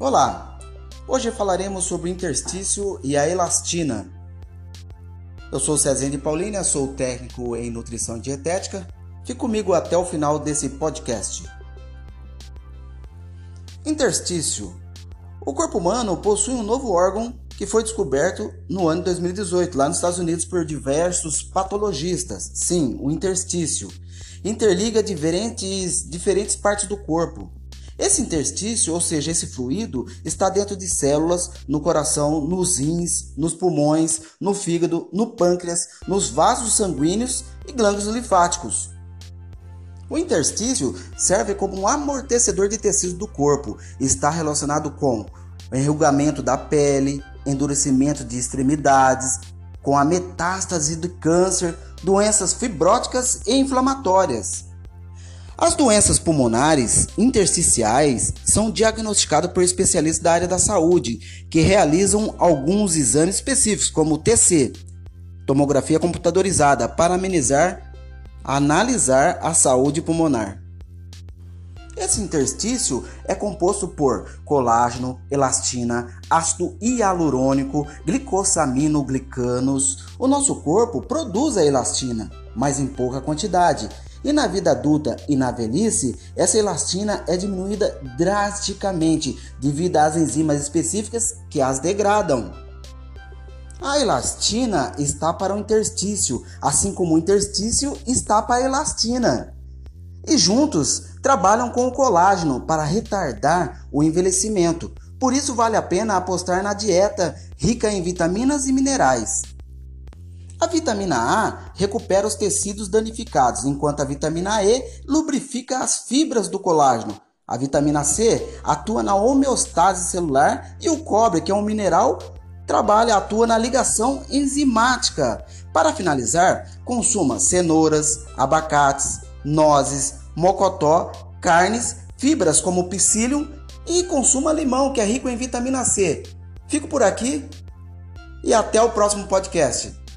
Olá! Hoje falaremos sobre o interstício e a elastina. Eu sou Cezene Paulina, sou técnico em nutrição dietética. Fique comigo até o final desse podcast. Interstício. O corpo humano possui um novo órgão que foi descoberto no ano de 2018, lá nos Estados Unidos, por diversos patologistas. Sim, o interstício. Interliga diferentes, diferentes partes do corpo, esse interstício, ou seja, esse fluido, está dentro de células no coração, nos rins, nos pulmões, no fígado, no pâncreas, nos vasos sanguíneos e glândulos linfáticos. O interstício serve como um amortecedor de tecidos do corpo e está relacionado com o enrugamento da pele, endurecimento de extremidades, com a metástase de câncer, doenças fibróticas e inflamatórias. As doenças pulmonares intersticiais são diagnosticadas por especialistas da área da saúde, que realizam alguns exames específicos, como o TC, tomografia computadorizada, para amenizar, analisar a saúde pulmonar. Esse interstício é composto por colágeno, elastina, ácido hialurônico, glicosaminoglicanos. O nosso corpo produz a elastina, mas em pouca quantidade, e na vida adulta e na velhice, essa elastina é diminuída drasticamente devido às enzimas específicas que as degradam. A elastina está para o interstício, assim como o interstício está para a elastina. E juntos trabalham com o colágeno para retardar o envelhecimento. Por isso vale a pena apostar na dieta rica em vitaminas e minerais. A vitamina A recupera os tecidos danificados, enquanto a vitamina E lubrifica as fibras do colágeno. A vitamina C atua na homeostase celular e o cobre, que é um mineral, trabalha atua na ligação enzimática. Para finalizar, consuma cenouras, abacates, nozes, mocotó, carnes, fibras como psyllium e consuma limão, que é rico em vitamina C. Fico por aqui e até o próximo podcast.